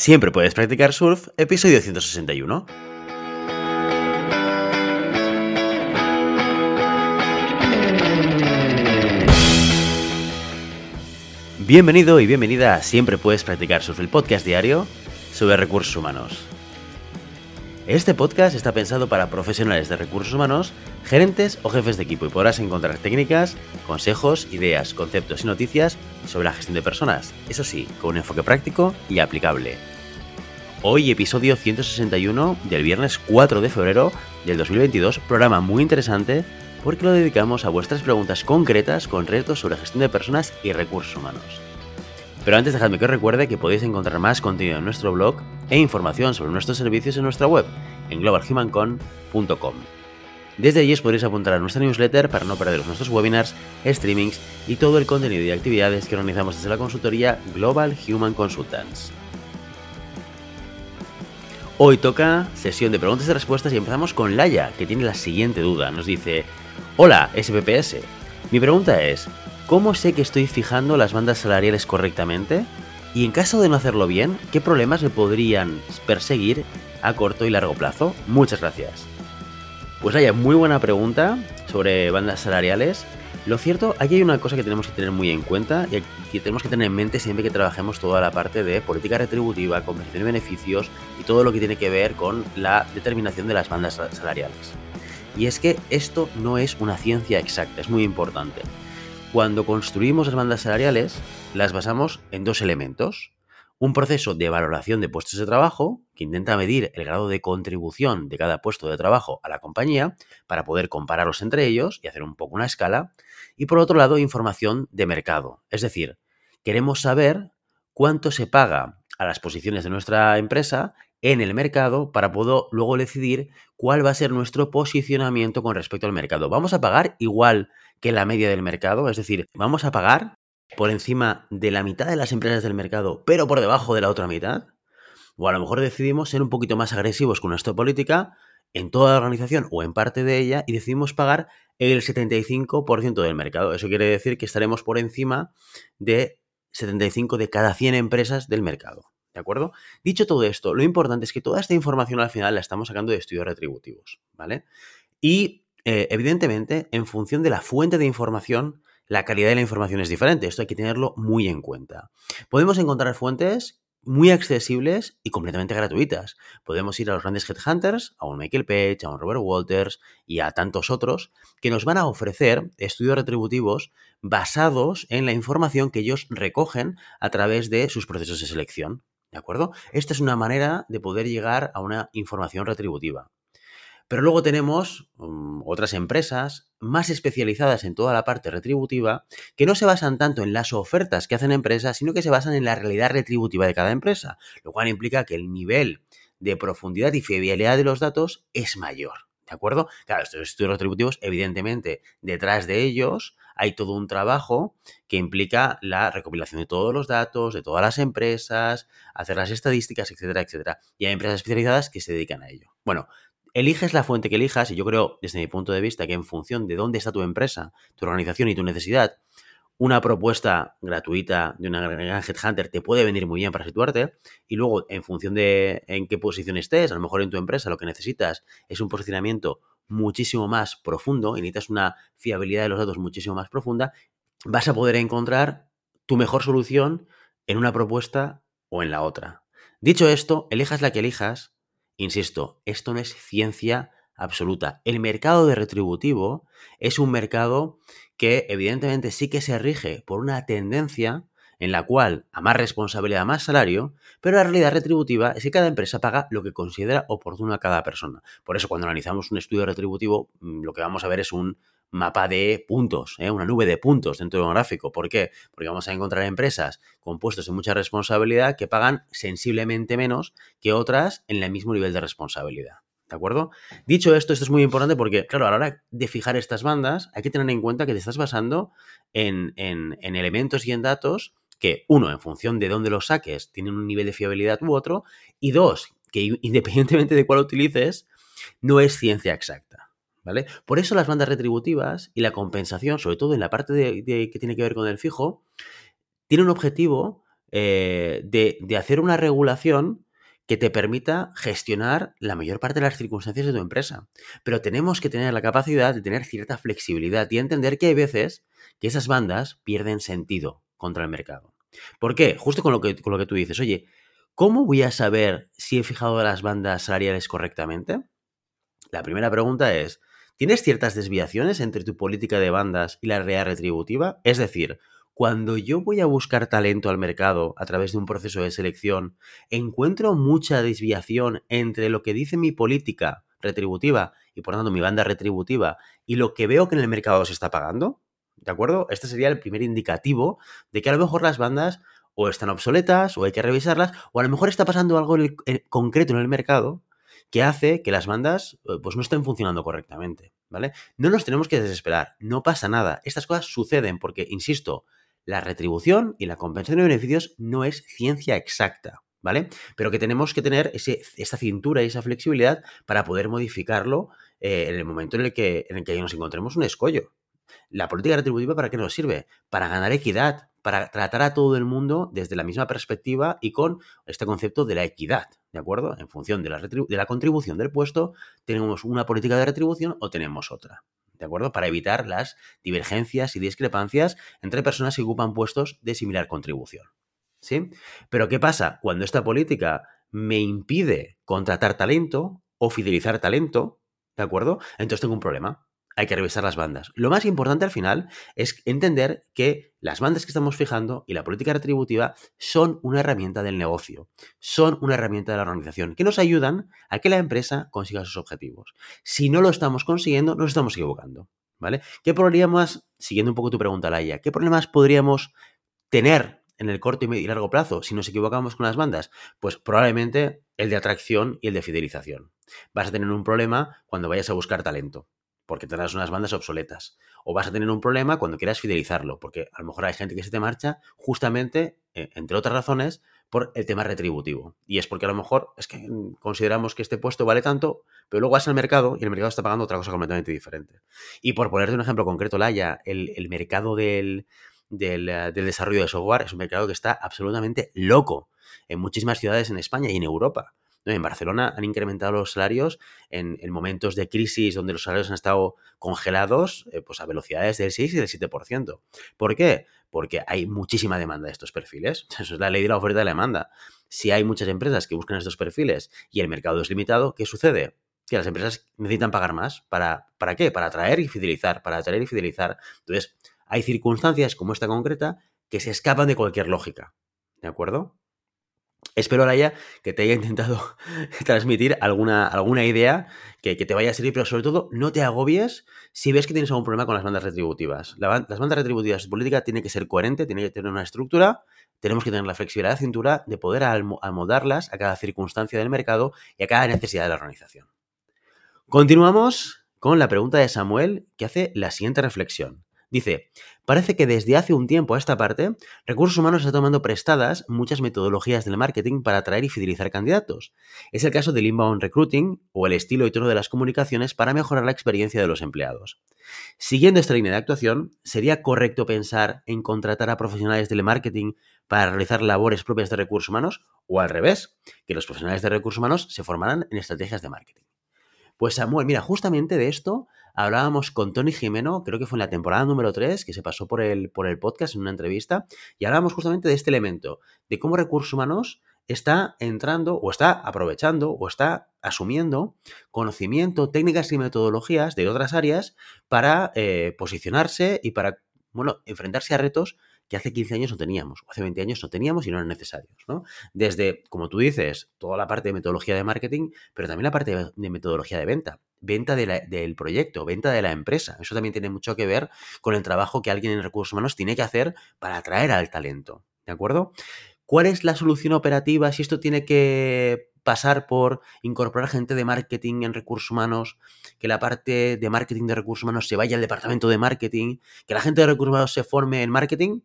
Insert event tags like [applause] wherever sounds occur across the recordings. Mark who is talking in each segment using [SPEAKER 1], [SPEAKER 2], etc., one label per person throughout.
[SPEAKER 1] Siempre puedes practicar surf, episodio 161. Bienvenido y bienvenida a Siempre puedes practicar surf, el podcast diario sobre recursos humanos. Este podcast está pensado para profesionales de recursos humanos, gerentes o jefes de equipo y podrás encontrar técnicas, consejos, ideas, conceptos y noticias sobre la gestión de personas, eso sí, con un enfoque práctico y aplicable. Hoy episodio 161 del viernes 4 de febrero del 2022, programa muy interesante porque lo dedicamos a vuestras preguntas concretas con retos sobre gestión de personas y recursos humanos. Pero antes dejadme que os recuerde que podéis encontrar más contenido en nuestro blog e información sobre nuestros servicios en nuestra web, en globalhumancon.com. Desde allí os podréis apuntar a nuestra newsletter para no perderos nuestros webinars, streamings y todo el contenido y actividades que organizamos desde la consultoría Global Human Consultants. Hoy toca sesión de preguntas y respuestas y empezamos con Laia, que tiene la siguiente duda. Nos dice, hola SPPS, mi pregunta es, ¿cómo sé que estoy fijando las bandas salariales correctamente? Y en caso de no hacerlo bien, ¿qué problemas me podrían perseguir a corto y largo plazo? Muchas gracias. Pues Laia, muy buena pregunta sobre bandas salariales. Lo cierto, aquí hay una cosa que tenemos que tener muy en cuenta y que tenemos que tener en mente siempre que trabajemos toda la parte de política retributiva, compensación de beneficios y todo lo que tiene que ver con la determinación de las bandas salariales. Y es que esto no es una ciencia exacta, es muy importante. Cuando construimos las bandas salariales, las basamos en dos elementos. Un proceso de valoración de puestos de trabajo que intenta medir el grado de contribución de cada puesto de trabajo a la compañía para poder compararlos entre ellos y hacer un poco una escala. Y por otro lado, información de mercado. Es decir, queremos saber cuánto se paga a las posiciones de nuestra empresa en el mercado para poder luego decidir cuál va a ser nuestro posicionamiento con respecto al mercado. ¿Vamos a pagar igual que la media del mercado? Es decir, ¿vamos a pagar por encima de la mitad de las empresas del mercado, pero por debajo de la otra mitad? O a lo mejor decidimos ser un poquito más agresivos con nuestra política en toda la organización o en parte de ella y decidimos pagar el 75% del mercado. Eso quiere decir que estaremos por encima de 75 de cada 100 empresas del mercado. ¿De acuerdo? Dicho todo esto, lo importante es que toda esta información al final la estamos sacando de estudios retributivos, ¿vale? Y eh, evidentemente, en función de la fuente de información, la calidad de la información es diferente. Esto hay que tenerlo muy en cuenta. Podemos encontrar fuentes muy accesibles y completamente gratuitas. Podemos ir a los grandes headhunters, a un Michael Page, a un Robert Walters y a tantos otros que nos van a ofrecer estudios retributivos basados en la información que ellos recogen a través de sus procesos de selección. ¿De acuerdo? Esta es una manera de poder llegar a una información retributiva. Pero luego tenemos um, otras empresas más especializadas en toda la parte retributiva que no se basan tanto en las ofertas que hacen empresas, sino que se basan en la realidad retributiva de cada empresa, lo cual implica que el nivel de profundidad y fiabilidad de los datos es mayor. ¿De acuerdo? Claro, estos estudios retributivos, evidentemente, detrás de ellos hay todo un trabajo que implica la recopilación de todos los datos, de todas las empresas, hacer las estadísticas, etcétera, etcétera. Y hay empresas especializadas que se dedican a ello. Bueno, eliges la fuente que elijas y yo creo, desde mi punto de vista, que en función de dónde está tu empresa, tu organización y tu necesidad, una propuesta gratuita de una gran headhunter te puede venir muy bien para situarte y luego en función de en qué posición estés, a lo mejor en tu empresa lo que necesitas es un posicionamiento muchísimo más profundo y necesitas una fiabilidad de los datos muchísimo más profunda, vas a poder encontrar tu mejor solución en una propuesta o en la otra. Dicho esto, elijas la que elijas, Insisto, esto no es ciencia absoluta. El mercado de retributivo es un mercado que evidentemente sí que se rige por una tendencia en la cual a más responsabilidad, más salario, pero la realidad retributiva es que cada empresa paga lo que considera oportuno a cada persona. Por eso cuando analizamos un estudio retributivo, mm, lo que vamos a ver es un mapa de puntos, ¿eh? una nube de puntos dentro de un gráfico. ¿Por qué? Porque vamos a encontrar empresas con puestos de mucha responsabilidad que pagan sensiblemente menos que otras en el mismo nivel de responsabilidad. ¿De acuerdo? Dicho esto, esto es muy importante porque, claro, a la hora de fijar estas bandas, hay que tener en cuenta que te estás basando en, en, en elementos y en datos que, uno, en función de dónde los saques, tienen un nivel de fiabilidad u otro, y dos, que [laughs] independientemente de cuál utilices, no es ciencia exacta. ¿vale? Por eso las bandas retributivas y la compensación, sobre todo en la parte de, que tiene que ver con el fijo, tiene un objetivo eh, de, de hacer una regulación que te permita gestionar la mayor parte de las circunstancias de tu empresa. Pero tenemos que tener la capacidad de tener cierta flexibilidad y entender que hay veces que esas bandas pierden sentido contra el mercado. ¿Por qué? Justo con lo que, con lo que tú dices, oye, ¿cómo voy a saber si he fijado las bandas salariales correctamente? La primera pregunta es, ¿tienes ciertas desviaciones entre tu política de bandas y la realidad retributiva? Es decir, cuando yo voy a buscar talento al mercado a través de un proceso de selección, encuentro mucha desviación entre lo que dice mi política retributiva y por tanto mi banda retributiva y lo que veo que en el mercado se está pagando. ¿De acuerdo? Este sería el primer indicativo de que a lo mejor las bandas o están obsoletas o hay que revisarlas o a lo mejor está pasando algo concreto en el mercado que hace que las bandas eh, pues no estén funcionando correctamente, ¿vale? No nos tenemos que desesperar, no pasa nada. Estas cosas suceden porque, insisto, la retribución y la compensación de beneficios no es ciencia exacta, ¿vale? Pero que tenemos que tener ese, esa cintura y esa flexibilidad para poder modificarlo eh, en el momento en el, que, en el que nos encontremos un escollo. La política retributiva, ¿para qué nos sirve? Para ganar equidad, para tratar a todo el mundo desde la misma perspectiva y con este concepto de la equidad, ¿de acuerdo? En función de la, de la contribución del puesto, tenemos una política de retribución o tenemos otra. ¿de acuerdo? Para evitar las divergencias y discrepancias entre personas que ocupan puestos de similar contribución. ¿Sí? Pero ¿qué pasa? Cuando esta política me impide contratar talento o fidelizar talento, ¿de acuerdo? Entonces tengo un problema hay que revisar las bandas. Lo más importante al final es entender que las bandas que estamos fijando y la política retributiva son una herramienta del negocio, son una herramienta de la organización, que nos ayudan a que la empresa consiga sus objetivos. Si no lo estamos consiguiendo, nos estamos equivocando. ¿Vale? ¿Qué problemas, siguiendo un poco tu pregunta, Laia, qué problemas podríamos tener en el corto y largo plazo si nos equivocamos con las bandas? Pues probablemente el de atracción y el de fidelización. Vas a tener un problema cuando vayas a buscar talento porque tendrás unas bandas obsoletas. O vas a tener un problema cuando quieras fidelizarlo, porque a lo mejor hay gente que se te marcha justamente, eh, entre otras razones, por el tema retributivo. Y es porque a lo mejor es que consideramos que este puesto vale tanto, pero luego vas al mercado y el mercado está pagando otra cosa completamente diferente. Y por ponerte un ejemplo concreto, Laia, el, el mercado del, del, eh, del desarrollo de software es un mercado que está absolutamente loco en muchísimas ciudades en España y en Europa. En Barcelona han incrementado los salarios en, momentos de crisis donde los salarios han estado congelados eh, pues a velocidades del 6 y del 7%. ¿Por qué? Porque hay muchísima demanda de estos perfiles. [laughs] Eso es la ley de la oferta y la demanda. Si hay muchas empresas que buscan estos perfiles y el mercado es limitado, ¿qué sucede? Que las empresas necesitan pagar más. ¿Para, ¿Para qué? Para atraer y fidelizar. Para atraer y fidelizar. Entonces, hay circunstancias como esta concreta que se escapan de cualquier lógica. ¿De acuerdo? Espero, Araya, que te haya intentado [laughs] transmitir alguna, alguna idea que, te vaya a servir, pero sobre todo no te agobies si ves que tienes algún problema con las bandas retributivas. las bandas retributivas de política tiene que ser coherente, tiene que tener una estructura, tenemos que tener la flexibilidad de cintura de poder amoldarlas a cada circunstancia del mercado y a cada necesidad de la organización. Continuamos con la pregunta de Samuel que hace la siguiente reflexión. Dice, parece que desde hace un tiempo a esta parte, Recursos Humanos está tomando prestadas muchas metodologías del marketing para atraer y fidelizar candidatos. Es el caso del inbound recruiting o el estilo y tono de las comunicaciones para mejorar la experiencia de los empleados. Siguiendo esta línea de actuación, ¿sería correcto pensar en contratar a profesionales del marketing para realizar labores propias de recursos humanos? O al revés, que los profesionales de recursos humanos se formaran en estrategias de marketing. Pues Samuel, mira, justamente de esto hablábamos con Tony Jimeno, creo que fue en la temporada número 3, que se pasó por el, por el podcast en una entrevista, y hablábamos justamente de este elemento, de cómo recursos humanos está entrando o está aprovechando o está asumiendo conocimiento, técnicas y metodologías de otras áreas para eh, posicionarse y para bueno, enfrentarse a retos que hace 15 años no teníamos, o hace 20 años no teníamos y no eran necesarios, ¿no? Desde, como tú dices, toda la parte de metodología de marketing, pero también la parte de metodología de venta, venta del proyecto, venta de la empresa. Eso también tiene mucho que ver con el trabajo que alguien en recursos humanos tiene que hacer para atraer al talento, ¿de acuerdo? ¿Cuál es la solución operativa si esto tiene que pasar por incorporar gente de marketing en recursos humanos, que la parte de marketing de recursos humanos se vaya al departamento de marketing, que la gente de recursos humanos se forme en marketing?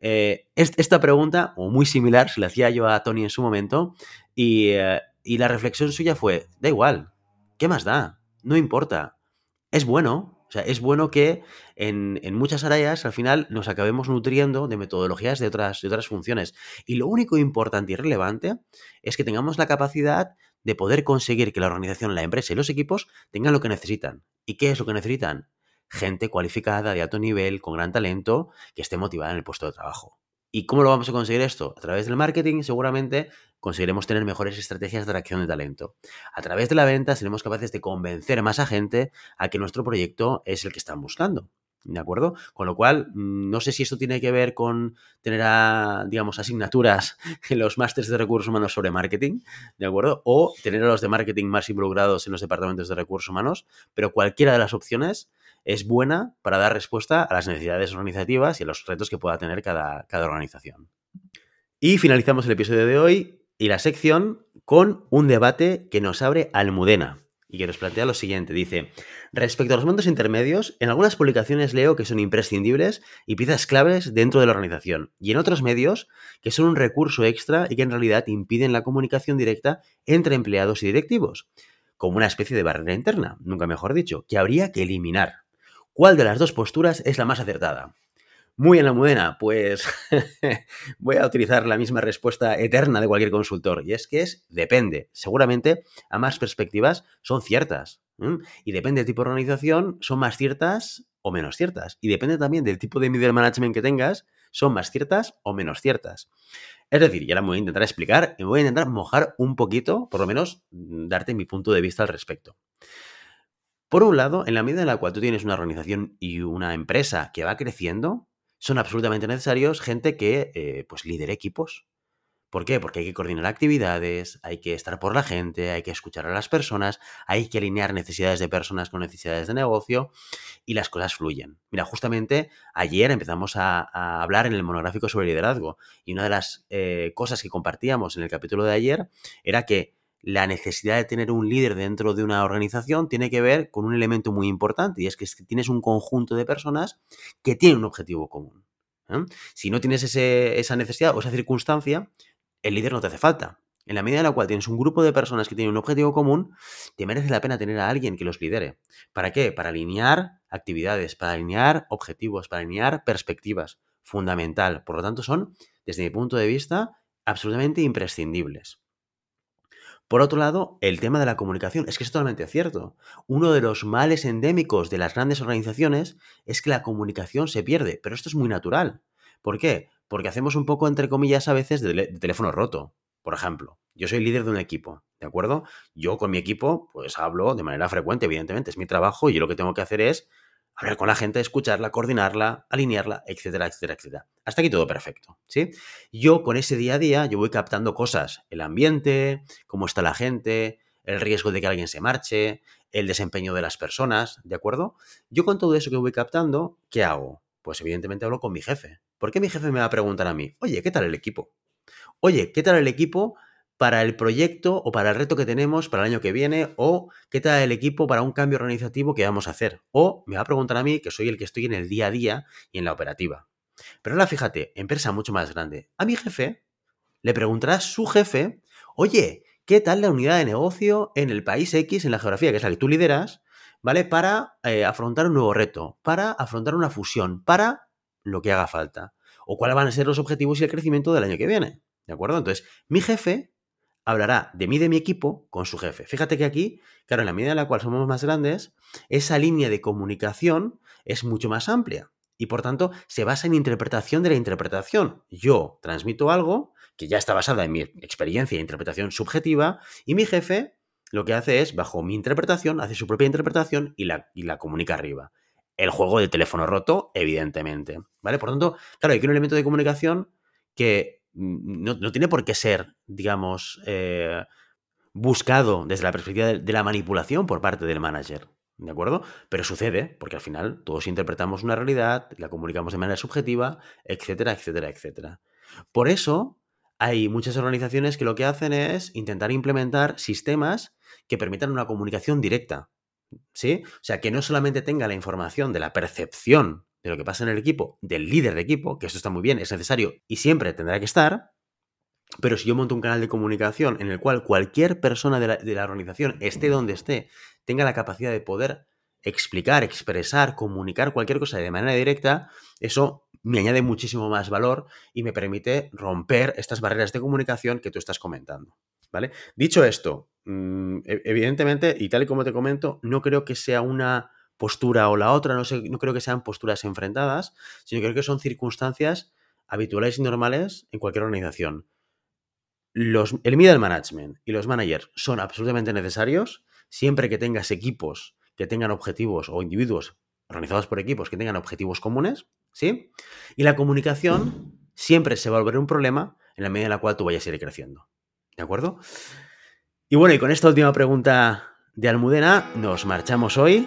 [SPEAKER 1] Eh, esta pregunta, o muy similar, se la hacía yo a Tony en su momento, eh, y, la reflexión suya fue, da igual, ¿qué más da? No importa. Es bueno, O sea, es bueno que en, muchas áreas al final nos acabemos nutriendo de metodologías de otras, de otras funciones. Y lo único importante y relevante es que tengamos la capacidad de poder conseguir que la organización, la empresa y los equipos tengan lo que necesitan. ¿Y qué es lo que necesitan? Gente cualificada, de alto nivel, con gran talento, que esté motivada en el puesto de trabajo. ¿Y cómo lo vamos a conseguir esto? A través del marketing, seguramente conseguiremos tener mejores estrategias de atracción de talento. A través de la venta seremos capaces de convencer más a gente a que nuestro proyecto es el que están buscando. ¿De acuerdo? Con lo cual, mm, no sé si esto tiene que ver con tener, a, digamos, asignaturas [laughs] en los másteres de recursos humanos sobre marketing, ¿de acuerdo? O tener a los de marketing más involucrados en los departamentos de recursos humanos, pero cualquiera de las opciones es buena para dar respuesta a las necesidades organizativas y a los retos que pueda tener cada, cada organización. Y finalizamos el episodio de hoy y la sección con un debate que nos abre Almudena y que nos plantea lo siguiente. Dice, respecto a los mandos intermedios, en algunas publicaciones leo que son imprescindibles y piezas claves dentro de la organización, y en otros medios que son un recurso extra y que en realidad impiden la comunicación directa entre empleados y directivos, como una especie de barrera interna, nunca mejor dicho, que habría que eliminar. ¿Cuál de las dos posturas es la más acertada? Muy en la mudena, pues [laughs] voy a utilizar la misma respuesta eterna de cualquier consultor, y es que es depende. Seguramente ambas perspectivas son ciertas, y depende del tipo de organización, son más ciertas o menos ciertas, y depende también del tipo de middle management que tengas, son más ciertas o menos ciertas. Es decir, y ahora me voy a intentar explicar, me voy a intentar mojar un poquito, por lo menos darte mi punto de vista al respecto. Por un lado, en la medida en la cual tú tienes una organización y una empresa que va creciendo, son absolutamente necesarios gente que eh, pues lidere equipos. ¿Por qué? Porque hay que coordinar actividades, hay que estar por la gente, hay que escuchar a las personas, hay que alinear necesidades de personas con necesidades de negocio y las cosas fluyen. Mira, justamente ayer empezamos a, hablar en el monográfico sobre liderazgo y una de las eh, cosas que compartíamos en el capítulo de ayer era que la necesidad de tener un líder dentro de una organización tiene que ver con un elemento muy importante y es que tienes un conjunto de personas que tienen un objetivo común. ¿eh? Si no tienes esa necesidad o esa circunstancia, el líder no te hace falta. En la medida en la cual tienes un grupo de personas que tienen un objetivo común, te merece la pena tener a alguien que los lidere. ¿Para qué? Para alinear actividades, para alinear objetivos, para alinear perspectivas. Fundamental. Por lo tanto, son, desde mi punto de vista, absolutamente imprescindibles. Por otro lado, el tema de la comunicación es que es totalmente cierto. Uno de los males endémicos de las grandes organizaciones es que la comunicación se pierde, pero esto es muy natural. ¿Por qué? Porque hacemos un poco, entre comillas, a veces de, teléfono roto. Por ejemplo, yo soy líder de un equipo, ¿de acuerdo? Yo con mi equipo, pues hablo de manera frecuente, evidentemente, es mi trabajo y yo lo que tengo que hacer es hablar con la gente, escucharla, coordinarla, alinearla, etcétera, etcétera, etcétera. Hasta aquí todo perfecto, ¿sí? Yo con ese día a día, yo voy captando cosas, el ambiente, cómo está la gente, el riesgo de que alguien se marche, el desempeño de las personas, ¿de acuerdo? Yo con todo eso que voy captando, ¿qué hago? Pues evidentemente hablo con mi jefe. ¿Por qué mi jefe me va a preguntar a mí, oye, ¿qué tal el equipo? Oye, ¿qué tal el equipo para el proyecto o para el reto que tenemos para el año que viene o qué tal el equipo para un cambio organizativo que vamos a hacer. O me va a preguntar a mí, que soy el que estoy en el día a día y en la operativa. Pero ahora fíjate, empresa mucho más grande. A mi jefe le preguntará su jefe, oye, ¿qué tal la unidad de negocio en el país X, en la geografía, que es la que tú lideras, ¿vale? Para eh, afrontar un nuevo reto, para afrontar una fusión, para lo que haga falta. O cuáles van a ser los objetivos y el crecimiento del año que viene. ¿De acuerdo? Entonces, mi jefe hablará de mí de mi equipo con su jefe. Fíjate que aquí, claro, en la medida en la cual somos más grandes, esa línea de comunicación es mucho más amplia y por tanto se basa en interpretación de la interpretación. Yo transmito algo que ya está basada en mi experiencia e interpretación subjetiva y mi jefe lo que hace es, bajo mi interpretación, hace su propia interpretación y la, y la comunica arriba. El juego del teléfono roto, evidentemente. ¿Vale? Por tanto, claro, hay que un elemento de comunicación que no, tiene por qué ser, digamos, eh, buscado desde la perspectiva de, la manipulación por parte del manager. ¿De acuerdo? Pero sucede, porque al final todos interpretamos una realidad, la comunicamos de manera subjetiva, etcétera, etcétera, etcétera. Por eso hay muchas organizaciones que lo que hacen es intentar implementar sistemas que permitan una comunicación directa. ¿Sí? O sea, que no solamente tenga la información de la percepción de lo que pasa en el equipo, del líder de equipo, que esto está muy bien, es necesario y siempre tendrá que estar, pero si yo monto un canal de comunicación en el cual cualquier persona de la, organización, esté donde esté, tenga la capacidad de poder explicar, expresar, comunicar cualquier cosa de manera directa, eso me añade muchísimo más valor y me permite romper estas barreras de comunicación que tú estás comentando. ¿Vale? Dicho esto, mm, e-, evidentemente, y tal y como te comento, no creo que sea una postura o la otra, no, sé, no creo que sean posturas enfrentadas, sino que creo que son circunstancias habituales y normales en cualquier organización. El middle management y los managers son absolutamente necesarios siempre que tengas equipos que tengan objetivos o individuos organizados por equipos que tengan objetivos comunes, ¿sí? Y la comunicación siempre se va a volver un problema en la medida en la cual tú vayas a ir creciendo. ¿De acuerdo? Y bueno, y con esta última pregunta de Almudena nos marchamos hoy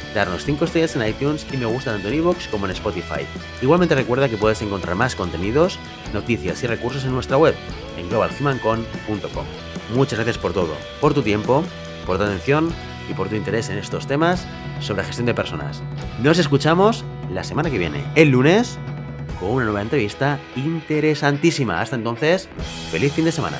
[SPEAKER 1] darnos 5 estrellas en iTunes y me gusta tanto en iVoox como en Spotify. Igualmente recuerda que puedes encontrar más contenidos, noticias y recursos en nuestra web, en globalhumancon.com. Muchas gracias por todo, por tu tiempo, por tu atención y por tu interés en estos temas sobre gestión de personas. Nos escuchamos la semana que viene, el lunes, con una nueva entrevista interesantísima. Hasta entonces, feliz fin de semana.